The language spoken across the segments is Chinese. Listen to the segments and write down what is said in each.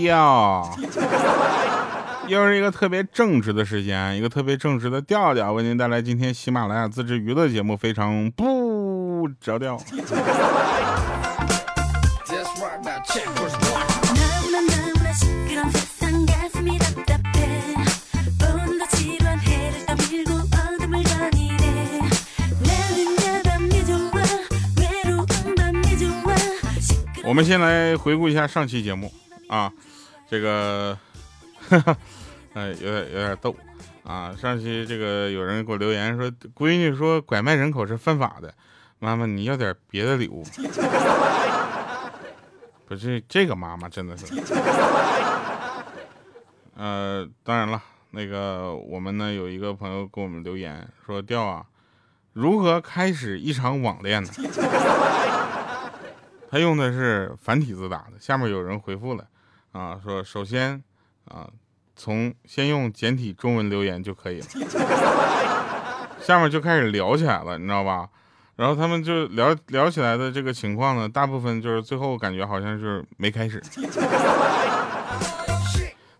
调，又是一个特别正直的时间，一个特别正直的调调，为您带来今天喜马拉雅自制娱乐节目，非常不着调。我们先来回顾一下上期节目啊，这个，呃，有点有点逗啊。上期这个有人给我留言说，闺女说拐卖人口是犯法的，妈妈你要点别的礼物。不是这个妈妈真的是，呃，当然了，那个我们呢有一个朋友给我们留言说，调啊，如何开始一场网恋呢？他用的是繁体字打的，下面有人回复了，啊，说首先啊，从先用简体中文留言就可以了，下面就开始聊起来了，你知道吧？然后他们就聊聊起来的这个情况呢，大部分就是最后感觉好像是没开始。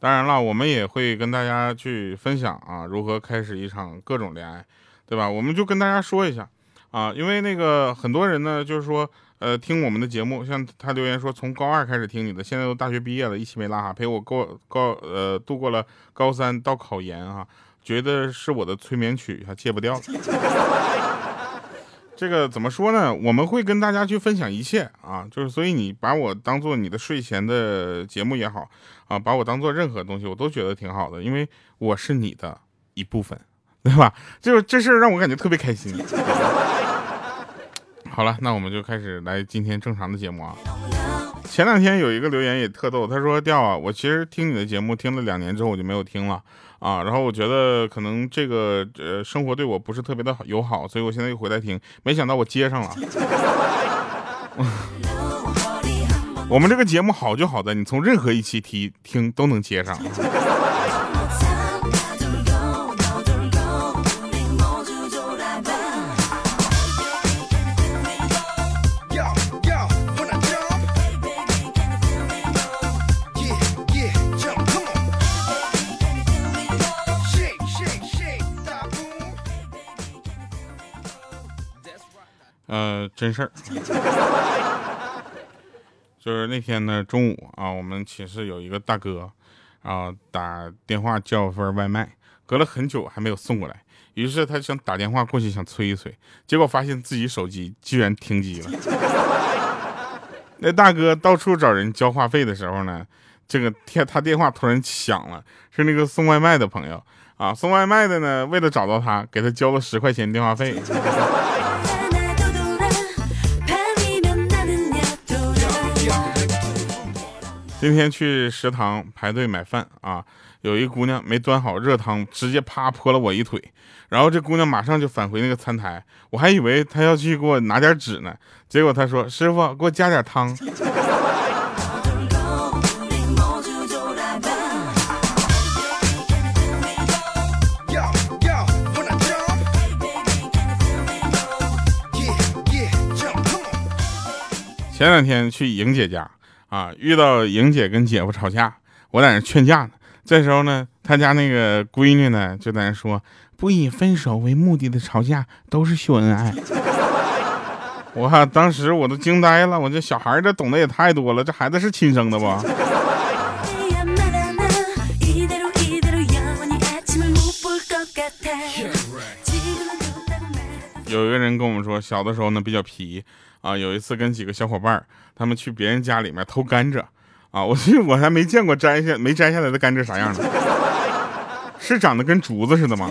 当然了，我们也会跟大家去分享啊，如何开始一场各种恋爱，对吧？我们就跟大家说一下啊，因为那个很多人呢，就是说。呃，听我们的节目，像他留言说，从高二开始听你的，现在都大学毕业了，一起没拉哈，陪我过高呃度过了高三到考研啊，觉得是我的催眠曲，还戒不掉。这个怎么说呢？我们会跟大家去分享一切啊，就是所以你把我当做你的睡前的节目也好啊，把我当做任何东西，我都觉得挺好的，因为我是你的一部分，对吧？就这事儿让我感觉特别开心。好了，那我们就开始来今天正常的节目啊。前两天有一个留言也特逗，他说：“调啊，我其实听你的节目听了两年之后我就没有听了啊，然后我觉得可能这个呃生活对我不是特别的友好，所以我现在又回来听，没想到我接上了。我们这个节目好就好在你从任何一期提听都能接上。”真事儿，就是那天呢，中午啊，我们寝室有一个大哥，啊，打电话叫份外卖，隔了很久还没有送过来，于是他想打电话过去想催一催，结果发现自己手机居然停机了。那大哥到处找人交话费的时候呢，这个电他电话突然响了，是那个送外卖的朋友啊，送外卖的呢，为了找到他，给他交了十块钱电话费。今天去食堂排队买饭啊，有一姑娘没端好热汤，直接啪泼了我一腿，然后这姑娘马上就返回那个餐台，我还以为她要去给我拿点纸呢，结果她说：“师傅，给我加点汤。”前两天去莹姐家。啊，遇到莹姐跟姐夫吵架，我在那劝架呢。这时候呢，他家那个闺女呢就在那说：“不以分手为目的的吵架都是秀恩爱。”我当时我都惊呆了，我这小孩这懂得也太多了，这孩子是亲生的不？有一个人跟我们说，小的时候呢比较皮。啊，有一次跟几个小伙伴他们去别人家里面偷甘蔗，啊，我去，我还没见过摘下没摘下来的甘蔗啥样的，是长得跟竹子似的吗？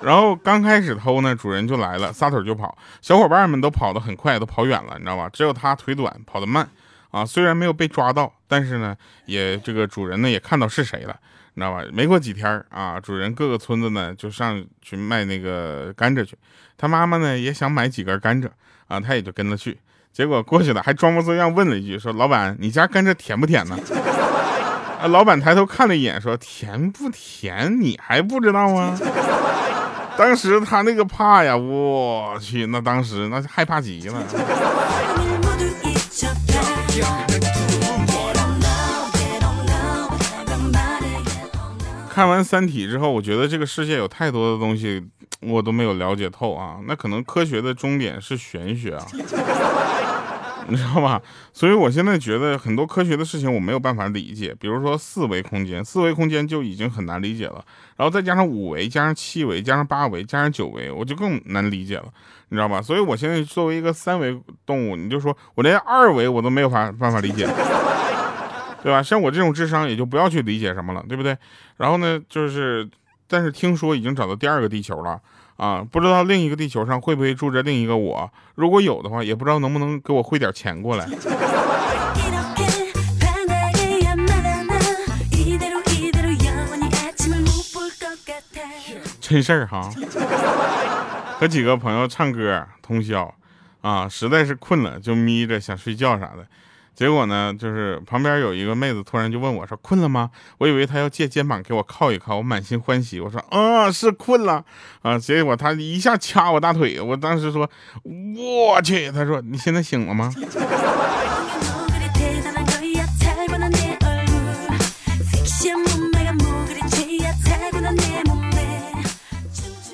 然后刚开始偷呢，主人就来了，撒腿就跑，小伙伴们都跑得很快，都跑远了，你知道吧？只有他腿短，跑得慢，啊，虽然没有被抓到，但是呢，也这个主人呢也看到是谁了，你知道吧？没过几天啊，主人各个村子呢就上去卖那个甘蔗去，他妈妈呢也想买几根甘蔗。啊，他也就跟了去，结果过去了，还装模作样问了一句，说：“老板，你家甘蔗甜不甜呢？”啊，老板抬头看了一眼，说：“甜不甜，你还不知道吗？”当时他那个怕呀，我去，那当时那是害怕极了。看完《三体》之后，我觉得这个世界有太多的东西我都没有了解透啊。那可能科学的终点是玄学啊。你知道吧？所以我现在觉得很多科学的事情我没有办法理解，比如说四维空间，四维空间就已经很难理解了，然后再加上五维，加上七维，加上八维，加上九维，我就更难理解了，你知道吧？所以我现在作为一个三维动物，你就说我连二维我都没有法办法理解，对吧？像我这种智商也就不要去理解什么了，对不对？然后呢，就是，但是听说已经找到第二个地球了。啊，不知道另一个地球上会不会住着另一个我？如果有的话，也不知道能不能给我汇点钱过来。真事儿哈，和几个朋友唱歌通宵，啊，实在是困了就眯着想睡觉啥的。结果呢，就是旁边有一个妹子突然就问我说：“困了吗？”我以为她要借肩膀给我靠一靠，我满心欢喜，我说：“啊，是困了啊。”结果她一下掐我大腿，我当时说：“我去！”她说：“你现在醒了吗？”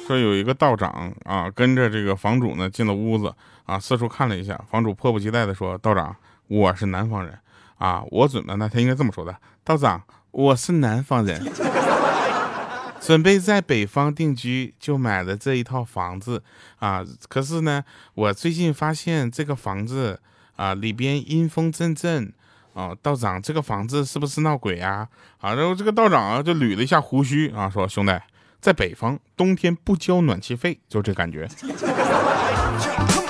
说有一个道长啊，跟着这个房主呢进了屋子啊，四处看了一下，房主迫不及待的说：“道长。”我是南方人，啊，我准备呢，他应该这么说的，道长，我是南方人，准备在北方定居，就买了这一套房子，啊，可是呢，我最近发现这个房子啊里边阴风阵阵，啊，道长，这个房子是不是闹鬼啊？啊，然后这个道长啊就捋了一下胡须啊，说兄弟，在北方冬天不交暖气费，就这感觉。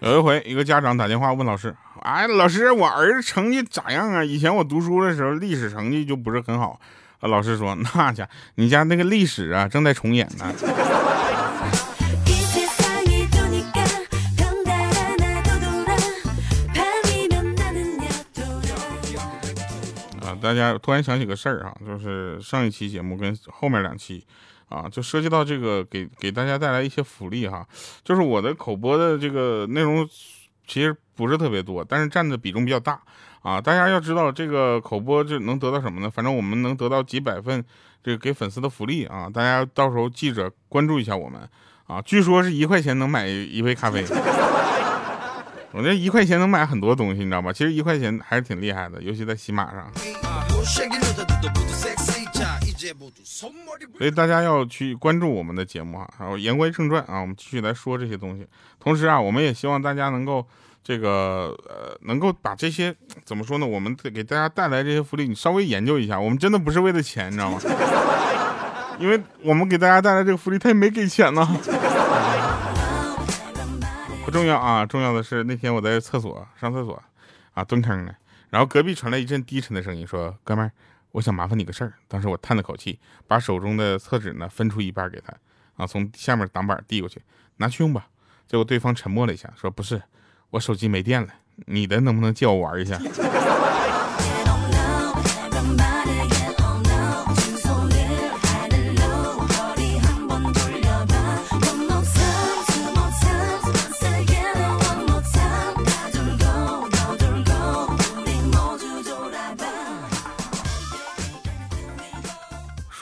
有一回，一个家长打电话问老师：“哎，老师，我儿子成绩咋样啊？以前我读书的时候，历史成绩就不是很好。”老师说：“那家你家那个历史啊，正在重演呢。”大家突然想起个事儿啊，就是上一期节目跟后面两期，啊，就涉及到这个给给大家带来一些福利哈，就是我的口播的这个内容其实不是特别多，但是占的比重比较大啊。大家要知道这个口播就能得到什么呢？反正我们能得到几百份这个给粉丝的福利啊。大家到时候记着关注一下我们啊。据说是一块钱能买一杯咖啡。我这一块钱能买很多东西，你知道吗？其实一块钱还是挺厉害的，尤其在喜马上。所以大家要去关注我们的节目啊。然后言归正传啊，我们继续来说这些东西。同时啊，我们也希望大家能够这个呃，能够把这些怎么说呢？我们给大家带来这些福利，你稍微研究一下。我们真的不是为了钱，你知道吗？因为我们给大家带来这个福利，他也没给钱呢。不重要啊！重要的是那天我在厕所上厕所，啊蹲坑呢，然后隔壁传来一阵低沉的声音，说：“哥们儿，我想麻烦你个事儿。”当时我叹了口气，把手中的厕纸呢分出一半给他，啊，从下面挡板递过去，拿去用吧。结果对方沉默了一下，说：“不是，我手机没电了，你的能不能借我玩一下？”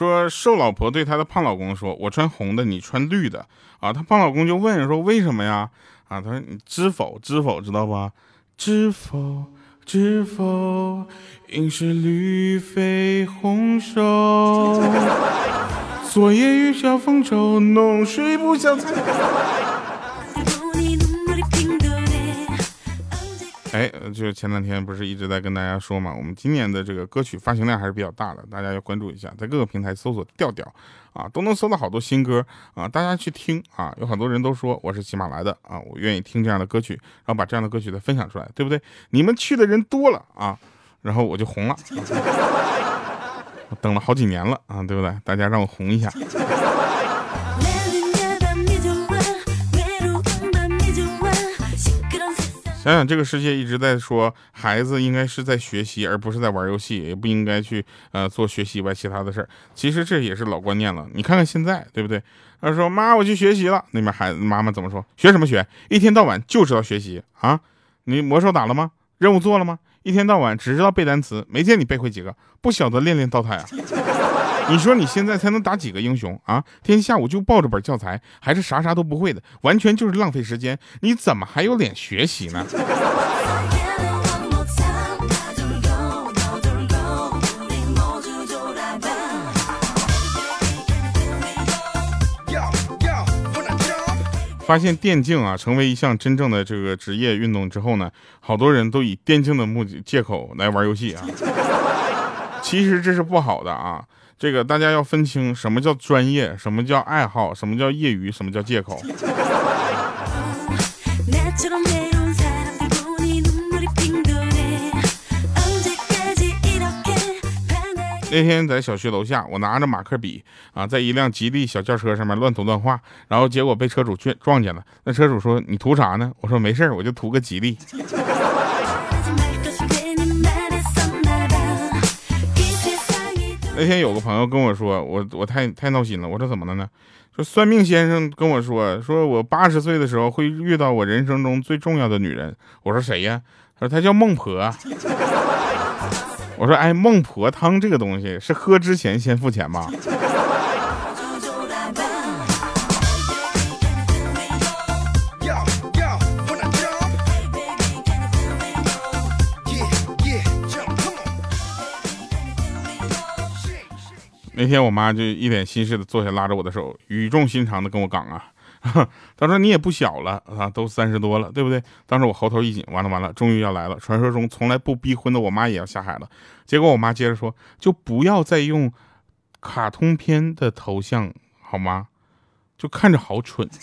说瘦老婆对她的胖老公说：“我穿红的，你穿绿的啊。”她胖老公就问说：“为什么呀？”啊，他说：“你知否？知否？知道吧？知否？知否？应是绿肥红瘦，昨夜雨小风骤，浓睡不消残。”哎，就是前两天不是一直在跟大家说嘛，我们今年的这个歌曲发行量还是比较大的，大家要关注一下，在各个平台搜索调调啊，都能搜到好多新歌啊，大家去听啊。有很多人都说我是喜马来的啊，我愿意听这样的歌曲，然后把这样的歌曲再分享出来，对不对？你们去的人多了啊，然后我就红了，等了好几年了啊，对不对？大家让我红一下。想想这个世界一直在说孩子应该是在学习，而不是在玩游戏，也不应该去呃做学习以外其他的事儿。其实这也是老观念了。你看看现在，对不对？他说妈，我去学习了。那边孩子妈妈怎么说？学什么学？一天到晚就知道学习啊！你魔兽打了吗？任务做了吗？一天到晚只知道背单词，没见你背会几个，不晓得练练刀塔呀？你说你现在才能打几个英雄啊？天下午就抱着本教材，还是啥啥都不会的，完全就是浪费时间。你怎么还有脸学习呢？发现电竞啊成为一项真正的这个职业运动之后呢，好多人都以电竞的目的借口来玩游戏啊。其实这是不好的啊。这个大家要分清什么叫专业，什么叫爱好，什么叫业余，什么叫借口。那天在小区楼下，我拿着马克笔啊，在一辆吉利小轿车上面乱涂乱画，然后结果被车主撞撞见了。那车主说：“你涂啥呢？”我说：“没事我就涂个吉利。”那天有个朋友跟我说，我我太太闹心了。我说怎么了呢？说算命先生跟我说，说我八十岁的时候会遇到我人生中最重要的女人。我说谁呀？他说她叫孟婆。我说哎，孟婆汤这个东西是喝之前先付钱吗？那天我妈就一脸心事的坐下，拉着我的手，语重心长的跟我讲啊，她说你也不小了啊，都三十多了，对不对？当时我喉头一紧，完了完了，终于要来了，传说中从来不逼婚的我妈也要下海了。结果我妈接着说，就不要再用卡通片的头像好吗？就看着好蠢。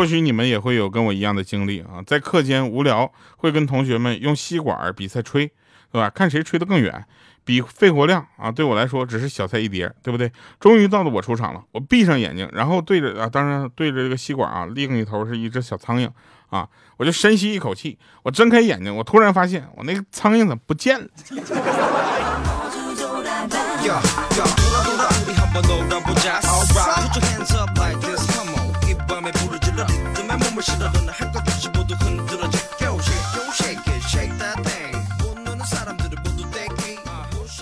或许你们也会有跟我一样的经历啊，在课间无聊，会跟同学们用吸管比赛吹，对吧？看谁吹得更远，比肺活量啊。对我来说，只是小菜一碟，对不对？终于到了我出场了，我闭上眼睛，然后对着啊，当然对着这个吸管啊，另一头是一只小苍蝇啊，我就深吸一口气，我睁开眼睛，我突然发现我那个苍蝇怎么不见了？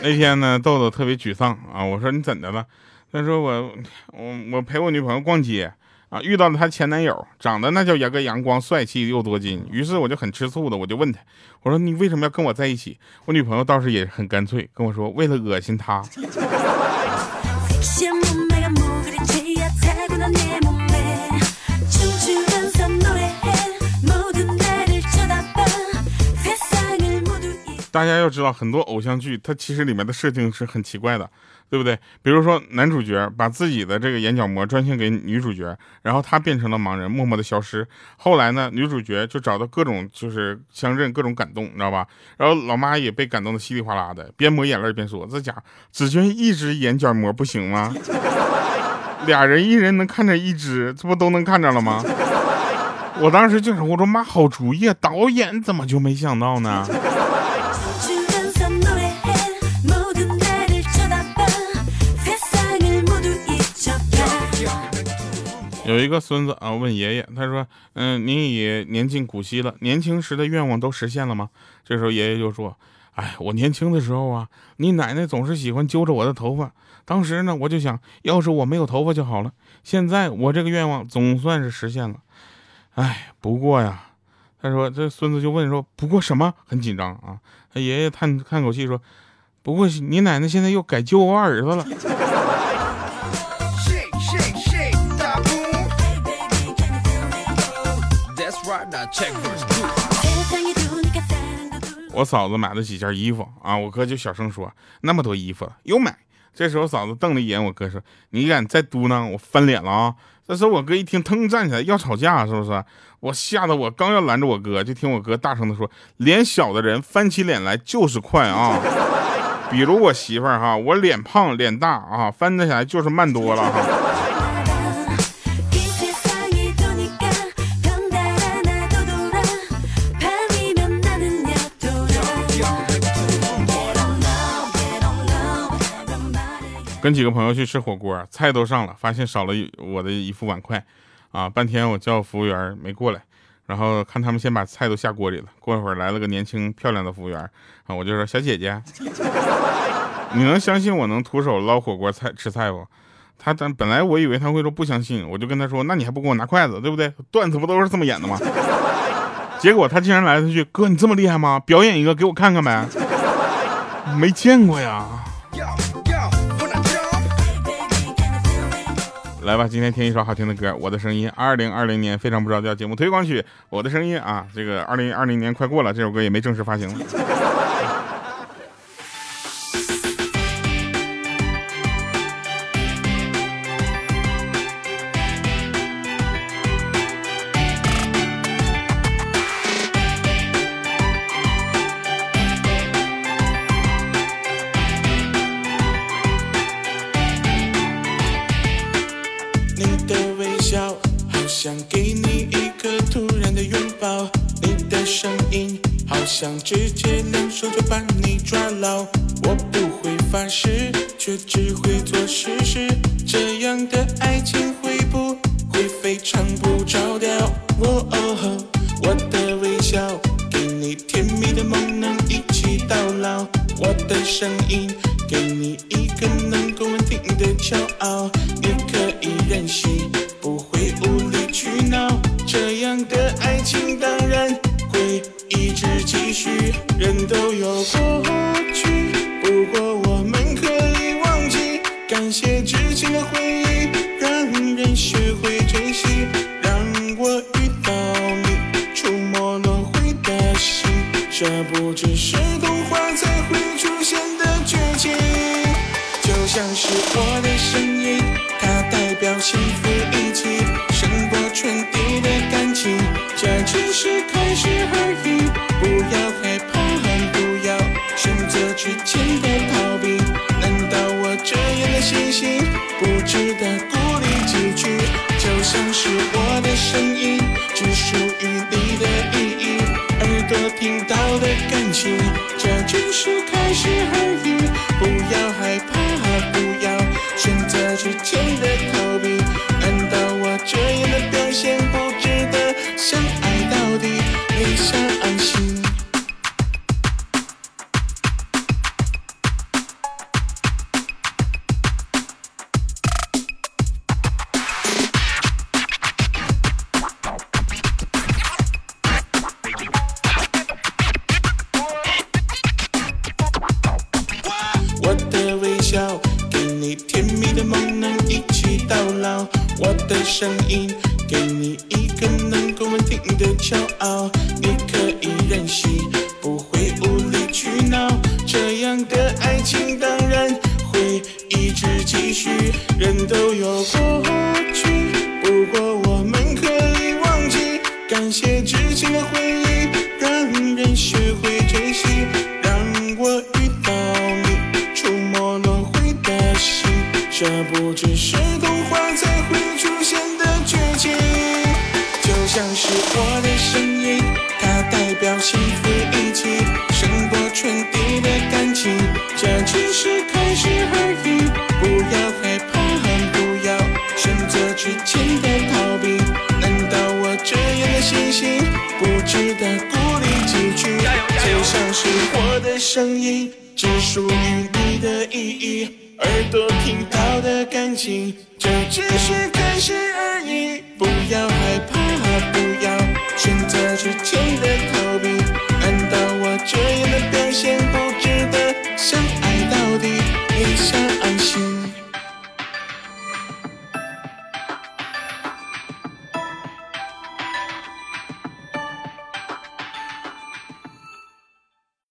那天呢，豆豆特别沮丧啊！我说你怎的了？他说我我我陪我女朋友逛街啊，遇到了她前男友，长得那叫一个阳光帅气又多金。于是我就很吃醋的，我就问他，我说你为什么要跟我在一起？我女朋友倒是也很干脆，跟我说为了恶心他。大家要知道，很多偶像剧它其实里面的设定是很奇怪的，对不对？比如说男主角把自己的这个眼角膜专献给女主角，然后他变成了盲人，默默的消失。后来呢，女主角就找到各种就是相认，各种感动，你知道吧？然后老妈也被感动的稀里哗啦的，边抹眼泪边说：“这家只捐一只眼角膜不行吗？俩人一人能看着一只，这不都能看着了吗？”我当时就是我说妈，好主意啊！导演怎么就没想到呢？有一个孙子啊，问爷爷，他说：“嗯，您也年近古稀了，年轻时的愿望都实现了吗？”这时候爷爷就说：“哎，我年轻的时候啊，你奶奶总是喜欢揪着我的头发，当时呢，我就想要是我没有头发就好了。现在我这个愿望总算是实现了。哎，不过呀，他说这孙子就问说，不过什么？很紧张啊。他爷爷叹叹口气说：不过你奶奶现在又改揪我儿子了。”我嫂子买了几件衣服啊，我哥就小声说：“那么多衣服，又买这时候嫂子瞪了一眼我哥，说：“你敢再嘟囔，我翻脸了啊！”这时候我哥一听，腾站起来要吵架，是不是？我吓得我刚要拦着我哥，就听我哥大声的说：“脸小的人翻起脸来就是快啊！比如我媳妇儿哈，我脸胖脸大啊，翻起来就是慢多了哈。”跟几个朋友去吃火锅，菜都上了，发现少了我的一副碗筷，啊，半天我叫服务员没过来，然后看他们先把菜都下锅里了，过一会儿来了个年轻漂亮的服务员，啊，我就说小姐姐，你能相信我能徒手捞火锅菜吃菜不？他但本来我以为他会说不相信，我就跟他说，那你还不给我拿筷子，对不对？段子不都是这么演的吗？结果他竟然来了句，哥你这么厉害吗？表演一个给我看看呗，没见过呀。来吧，今天听一首好听的歌，《我的声音》。二零二零年非常不着调节目推广曲，《我的声音》啊，这个二零二零年快过了，这首歌也没正式发行。想给你一个突然的拥抱，你的声音好像直接能手就把你抓牢。我不会发誓，却只会。童话才会出现的剧情。就像是我人都之前的逃避。难道我这样的心情不值得鼓励几句？就像是我的声音，只属于你的意义，耳朵听到的感情。这只是开始而已，不要害怕。不要选择之前的逃避，难道我这？